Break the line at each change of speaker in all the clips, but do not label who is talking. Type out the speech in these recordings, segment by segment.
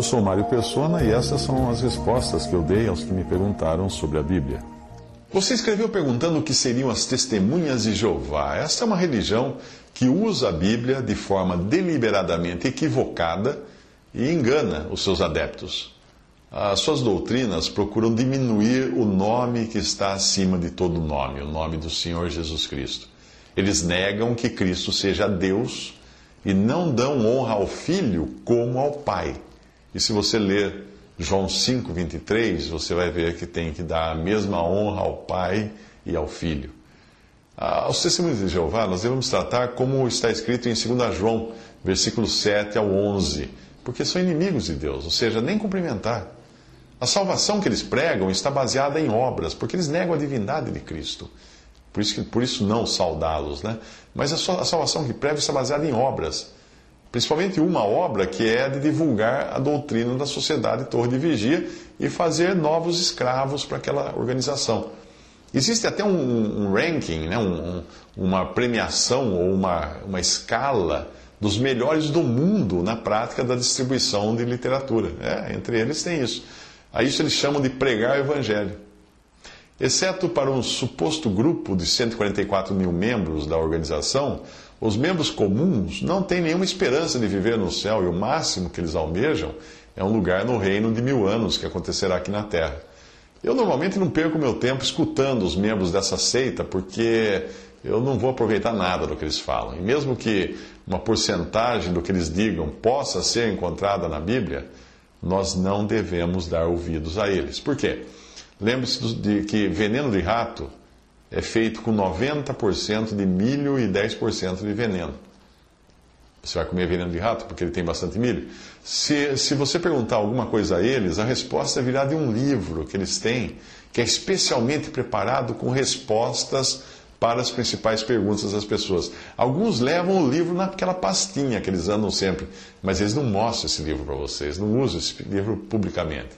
Eu sou Mário Persona e essas são as respostas que eu dei aos que me perguntaram sobre a Bíblia.
Você escreveu perguntando o que seriam as testemunhas de Jeová. Esta é uma religião que usa a Bíblia de forma deliberadamente equivocada e engana os seus adeptos. As suas doutrinas procuram diminuir o nome que está acima de todo nome, o nome do Senhor Jesus Cristo. Eles negam que Cristo seja Deus e não dão honra ao Filho como ao Pai. E se você ler João 5,23, você vai ver que tem que dar a mesma honra ao Pai e ao Filho. Aos testemunhos de Jeová, nós devemos tratar como está escrito em 2 João, versículos 7 ao 11, porque são inimigos de Deus, ou seja, nem cumprimentar. A salvação que eles pregam está baseada em obras, porque eles negam a divindade de Cristo. Por isso, por isso não saudá-los, né? Mas a salvação que pregam está baseada em obras. Principalmente uma obra que é de divulgar a doutrina da sociedade Torre de Vigia e fazer novos escravos para aquela organização. Existe até um, um ranking, né? Um, uma premiação ou uma, uma escala dos melhores do mundo na prática da distribuição de literatura. É, entre eles tem isso. A isso eles chamam de pregar o evangelho. Exceto para um suposto grupo de 144 mil membros da organização, os membros comuns não têm nenhuma esperança de viver no céu e o máximo que eles almejam é um lugar no reino de mil anos que acontecerá aqui na terra. Eu normalmente não perco meu tempo escutando os membros dessa seita, porque eu não vou aproveitar nada do que eles falam. E mesmo que uma porcentagem do que eles digam possa ser encontrada na Bíblia, nós não devemos dar ouvidos a eles. Por quê? Lembre-se de que veneno de rato é feito com 90% de milho e 10% de veneno. Você vai comer veneno de rato porque ele tem bastante milho? Se, se você perguntar alguma coisa a eles, a resposta virá de um livro que eles têm, que é especialmente preparado com respostas para as principais perguntas das pessoas. Alguns levam o livro naquela pastinha que eles andam sempre, mas eles não mostram esse livro para vocês, não usam esse livro publicamente.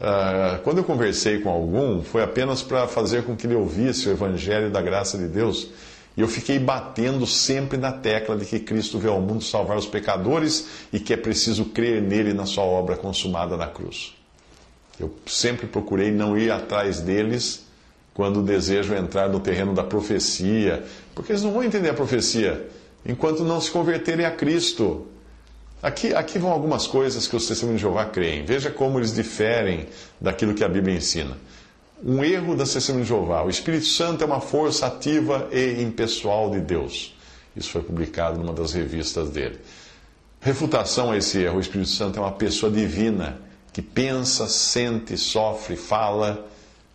Uh, quando eu conversei com algum, foi apenas para fazer com que ele ouvisse o Evangelho da graça de Deus e eu fiquei batendo sempre na tecla de que Cristo veio ao mundo salvar os pecadores e que é preciso crer nele na sua obra consumada na cruz. Eu sempre procurei não ir atrás deles quando desejam entrar no terreno da profecia, porque eles não vão entender a profecia enquanto não se converterem a Cristo. Aqui, aqui vão algumas coisas que os testemunhos de Jeová creem. Veja como eles diferem daquilo que a Bíblia ensina um erro da testemunha de Jeová. O Espírito Santo é uma força ativa e impessoal de Deus. Isso foi publicado numa das revistas dele. Refutação a esse erro: o Espírito Santo é uma pessoa divina que pensa, sente, sofre, fala.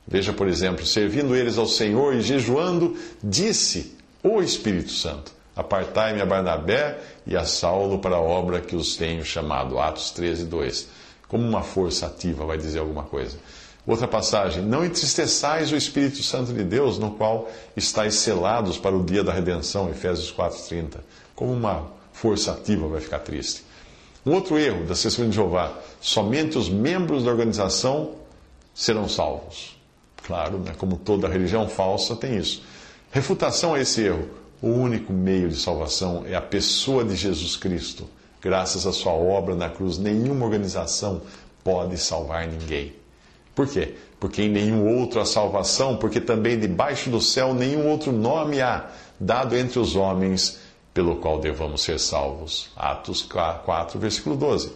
Veja, por exemplo, servindo eles ao Senhor e jejuando, disse o Espírito Santo: Apartai-me a Barnabé e a Saulo para a obra que os tenho chamado. Atos 13, 2. Como uma força ativa vai dizer alguma coisa. Outra passagem: Não entristeçais o Espírito Santo de Deus, no qual estáis selados para o dia da redenção. Efésios 4,30. Como uma força ativa vai ficar triste. Um outro erro da Sessão de Jeová: somente os membros da organização serão salvos. Claro, né? como toda religião falsa tem isso. Refutação a esse erro: o único meio de salvação é a pessoa de Jesus Cristo. Graças à sua obra na cruz, nenhuma organização pode salvar ninguém. Por quê? Porque em nenhum outro há salvação, porque também debaixo do céu nenhum outro nome há dado entre os homens pelo qual devamos ser salvos. Atos 4, versículo 12.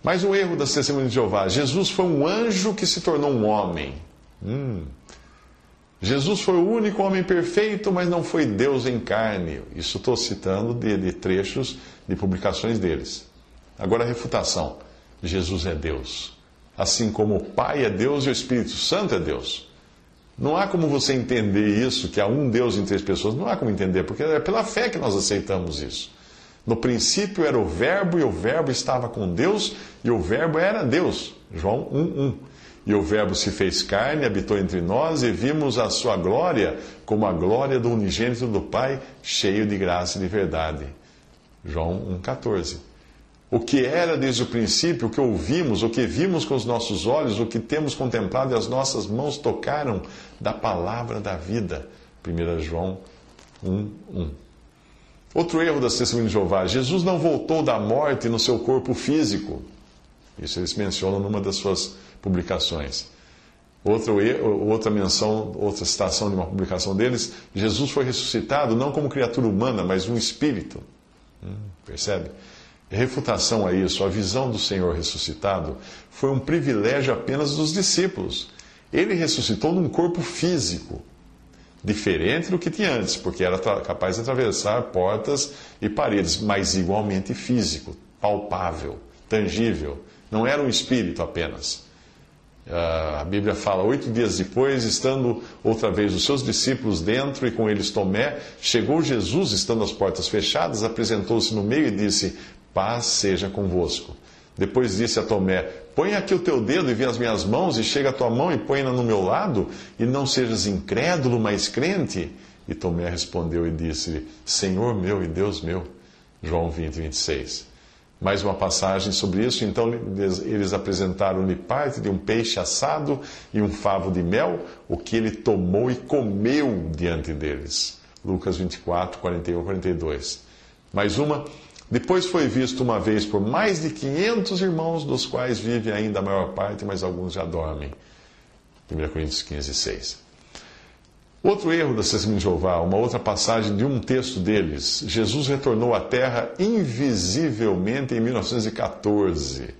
Mas o erro das testemunhas de Jeová: Jesus foi um anjo que se tornou um homem. Hum. Jesus foi o único homem perfeito, mas não foi Deus em carne. Isso estou citando de, de trechos de publicações deles. Agora a refutação: Jesus é Deus assim como o Pai é Deus e o Espírito Santo é Deus. Não há como você entender isso, que há um Deus em três pessoas. Não há como entender, porque é pela fé que nós aceitamos isso. No princípio era o Verbo, e o Verbo estava com Deus, e o Verbo era Deus. João 1,1. E o Verbo se fez carne, habitou entre nós, e vimos a sua glória como a glória do unigênito do Pai, cheio de graça e de verdade. João 1,14. O que era desde o princípio, o que ouvimos, o que vimos com os nossos olhos, o que temos contemplado e as nossas mãos tocaram da palavra da vida. 1 João 1, 1. Outro erro das testemunhas de Jeová: Jesus não voltou da morte no seu corpo físico. Isso eles mencionam numa das suas publicações. Outra, outra menção, outra citação de uma publicação deles: Jesus foi ressuscitado não como criatura humana, mas um espírito. Hum, percebe? refutação a isso, a visão do Senhor ressuscitado foi um privilégio apenas dos discípulos. Ele ressuscitou num corpo físico, diferente do que tinha antes, porque era capaz de atravessar portas e paredes, mas igualmente físico, palpável, tangível. Não era um espírito apenas. Ah, a Bíblia fala: oito dias depois, estando outra vez os seus discípulos dentro e com eles Tomé, chegou Jesus, estando as portas fechadas, apresentou-se no meio e disse: Paz seja convosco. Depois disse a Tomé: Põe aqui o teu dedo e vê as minhas mãos, e chega a tua mão e põe-na no meu lado, e não sejas incrédulo, mas crente. E Tomé respondeu e disse: Senhor meu e Deus meu. João 20, 26. Mais uma passagem sobre isso. Então eles apresentaram-lhe parte de um peixe assado e um favo de mel, o que ele tomou e comeu diante deles. Lucas 24, 41, 42. Mais uma. Depois foi visto uma vez por mais de 500 irmãos, dos quais vive ainda a maior parte, mas alguns já dormem. 1 Coríntios 15, 6. Outro erro da Testemunha de Jeová, uma outra passagem de um texto deles. Jesus retornou à Terra invisivelmente em 1914.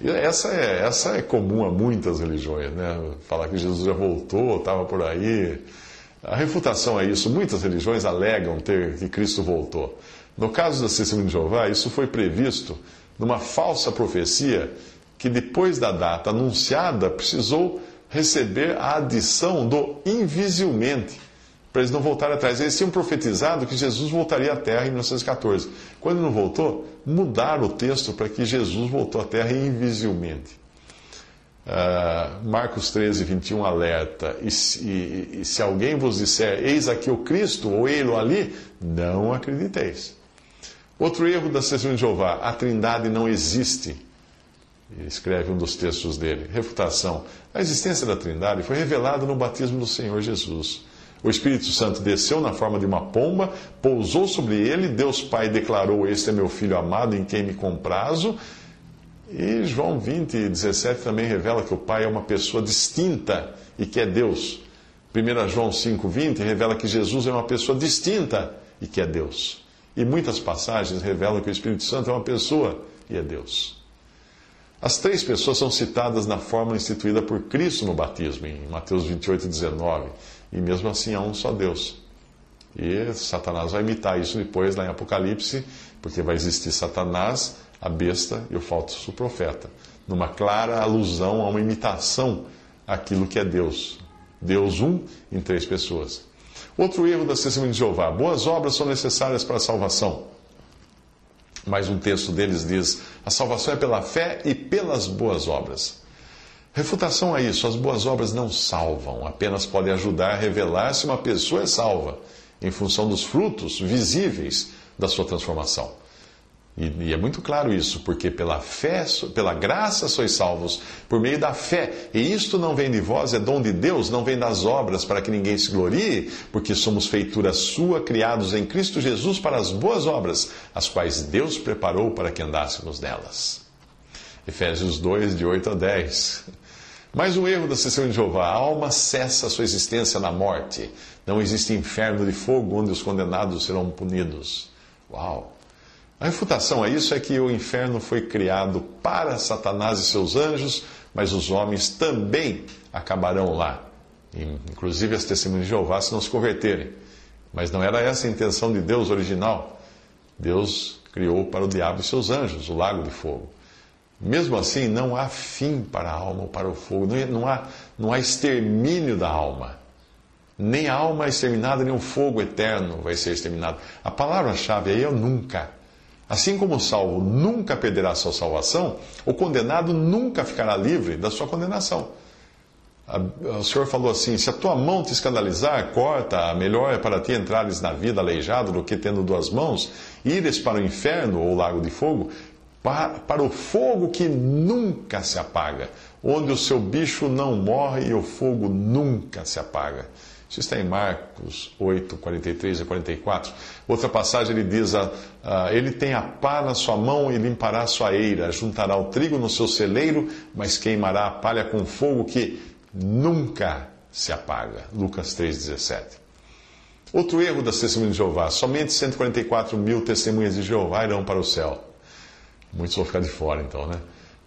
E essa é, essa é comum a muitas religiões, né? Falar que Jesus já voltou, estava por aí. A refutação a isso, muitas religiões alegam ter que Cristo voltou. No caso da Testemunha de Jeová, isso foi previsto numa falsa profecia que depois da data anunciada precisou receber a adição do invisivelmente, para eles não voltarem atrás. Eles tinham profetizado que Jesus voltaria à Terra em 1914. Quando não voltou, mudaram o texto para que Jesus voltou à Terra invisivelmente. Uh, Marcos 13, 21 alerta: e, e, e se alguém vos disser, eis aqui o Cristo, ou ele ali, não acrediteis. Outro erro da Testemunha de Jeová: a Trindade não existe. Escreve um dos textos dele. Refutação: a existência da Trindade foi revelada no batismo do Senhor Jesus. O Espírito Santo desceu na forma de uma pomba, pousou sobre ele, Deus Pai declarou: Este é meu filho amado em quem me comprazo. E João 20, 17 também revela que o Pai é uma pessoa distinta e que é Deus. 1 João 5, 20 revela que Jesus é uma pessoa distinta e que é Deus. E muitas passagens revelam que o Espírito Santo é uma pessoa e é Deus. As três pessoas são citadas na fórmula instituída por Cristo no batismo, em Mateus 28, 19. E mesmo assim há um só Deus. E Satanás vai imitar isso depois lá em Apocalipse, porque vai existir Satanás, a besta e o falso profeta. Numa clara alusão a uma imitação àquilo que é Deus. Deus um em três pessoas. Outro erro das testemunhas de Jeová: boas obras são necessárias para a salvação. Mas um texto deles diz: a salvação é pela fé e pelas boas obras. Refutação a isso: as boas obras não salvam, apenas podem ajudar a revelar se uma pessoa é salva, em função dos frutos visíveis da sua transformação. E, e, é muito claro isso, porque pela fé, pela graça sois salvos, por meio da fé. E isto não vem de vós, é dom de Deus, não vem das obras, para que ninguém se glorie, porque somos feitura sua, criados em Cristo Jesus para as boas obras, as quais Deus preparou para que andássemos nelas. Efésios 2, de 8 a 10. Mais um erro da sessão de Jeová: a alma cessa sua existência na morte. Não existe inferno de fogo onde os condenados serão punidos. Uau! A refutação a isso é que o inferno foi criado para Satanás e seus anjos, mas os homens também acabarão lá. Inclusive as testemunhas de Jeová se não se converterem. Mas não era essa a intenção de Deus original. Deus criou para o diabo e seus anjos o lago de fogo. Mesmo assim, não há fim para a alma ou para o fogo, não há, não há extermínio da alma. Nem a alma é exterminada, nem o fogo eterno vai ser exterminado. A palavra-chave aí é nunca. Assim como o salvo nunca perderá sua salvação, o condenado nunca ficará livre da sua condenação. O Senhor falou assim: se a tua mão te escandalizar, corta, melhor é para ti entrares na vida aleijado do que tendo duas mãos, ires para o inferno ou lago de fogo, para, para o fogo que nunca se apaga, onde o seu bicho não morre e o fogo nunca se apaga. Isso está em Marcos 8, 43 e 44. Outra passagem ele diz: uh, Ele tem a pá na sua mão e limpará a sua eira, juntará o trigo no seu celeiro, mas queimará a palha com fogo que nunca se apaga. Lucas 3,17. Outro erro das testemunhas de Jeová: somente 144 mil testemunhas de Jeová irão para o céu. Muitos vão ficar de fora, então, né?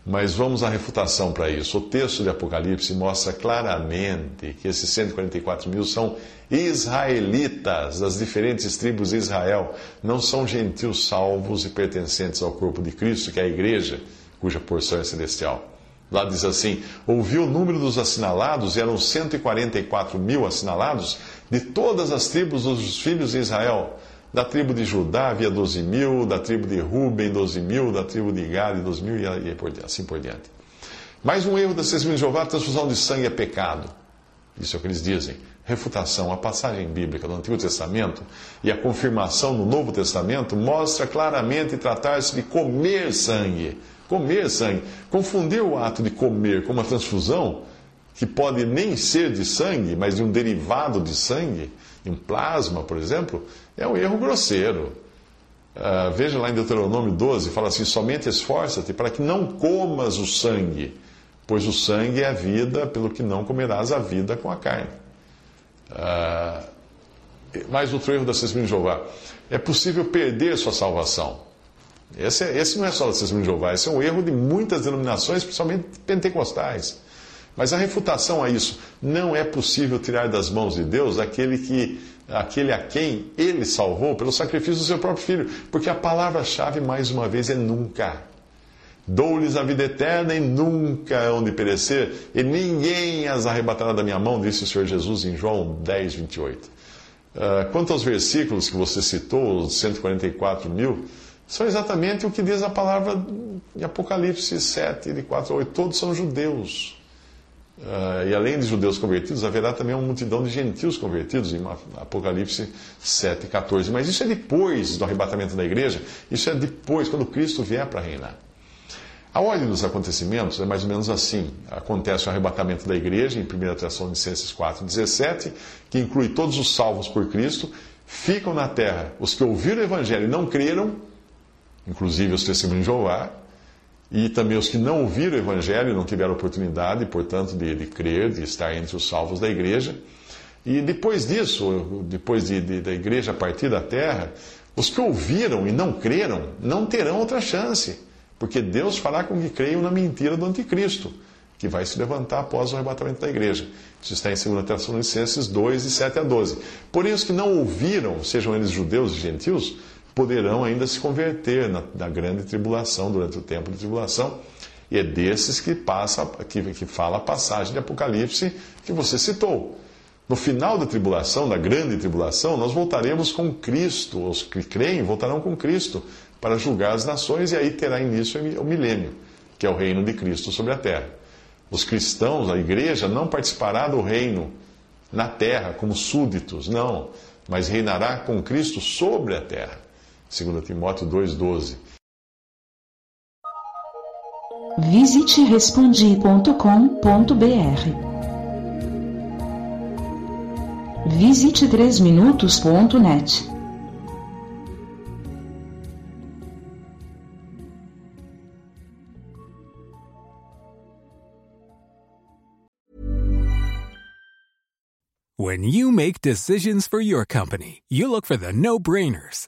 Mas vamos à refutação para isso. O texto de Apocalipse mostra claramente que esses 144 mil são israelitas das diferentes tribos de Israel, não são gentios salvos e pertencentes ao corpo de Cristo, que é a igreja, cuja porção é celestial. Lá diz assim: ouviu o número dos assinalados, e eram 144 mil assinalados, de todas as tribos dos filhos de Israel. Da tribo de Judá havia 12 mil, da tribo de Ruben 12 mil, da tribo de Gad 12 mil e assim por diante. Mais um erro das testemunhas de Jeová, transfusão de sangue é pecado. Isso é o que eles dizem. Refutação. A passagem bíblica do Antigo Testamento e a confirmação no Novo Testamento mostra claramente tratar-se de comer sangue. Comer sangue. Confundir o ato de comer com uma transfusão, que pode nem ser de sangue, mas de um derivado de sangue, em plasma, por exemplo, é um erro grosseiro. Uh, veja lá em Deuteronômio 12, fala assim: somente esforça-te para que não comas o sangue, pois o sangue é a vida, pelo que não comerás a vida com a carne. Uh, mais outro erro da testemunha de Jeová: é possível perder sua salvação. Esse, é, esse não é só da testemunha de Jeová, esse é um erro de muitas denominações, principalmente pentecostais. Mas a refutação a isso, não é possível tirar das mãos de Deus aquele, que, aquele a quem ele salvou pelo sacrifício do seu próprio filho, porque a palavra-chave, mais uma vez, é nunca. Dou-lhes a vida eterna e nunca hão de perecer, e ninguém as arrebatará da minha mão, disse o Senhor Jesus em João 10, 28. Uh, quanto aos versículos que você citou, os 144 mil, são exatamente o que diz a palavra em Apocalipse 7, de 4 a 8. Todos são judeus. Uh, e além de judeus convertidos, haverá também uma multidão de gentios convertidos, em Apocalipse 7, 14. Mas isso é depois do arrebatamento da igreja, isso é depois, quando Cristo vier para reinar. A ordem dos acontecimentos é mais ou menos assim. Acontece o arrebatamento da igreja, em 1 Tessalonicenses 4, 17, que inclui todos os salvos por Cristo, ficam na terra os que ouviram o evangelho e não creram, inclusive os testemunhos de Jeová, e também os que não ouviram o Evangelho, não tiveram oportunidade, portanto, de, de crer, de estar entre os salvos da igreja. E depois disso, depois de, de, da igreja partir da terra, os que ouviram e não creram não terão outra chance, porque Deus fará com que creiam na mentira do anticristo, que vai se levantar após o arrebatamento da igreja. Isso está em 2 Tessalonicenses 2, de 7 a 12. Porém, os que não ouviram, sejam eles judeus e gentios, poderão ainda se converter na, na, grande tribulação, durante o tempo de tribulação. E é desses que, passa, que, que fala a passagem de Apocalipse que você citou. No final da tribulação, da grande tribulação, nós voltaremos com Cristo. Os que creem voltarão com Cristo para julgar as nações, e aí terá início o milênio, que é o reino de Cristo sobre a terra. Os cristãos, a igreja, não participará do reino na terra como súditos, não, mas reinará com Cristo sobre a terra. 2 Timóteo 2,12.
Visite respondi.com.br. Visite 3minutos.net.
When you make decisions for your company, you look for the no-brainers.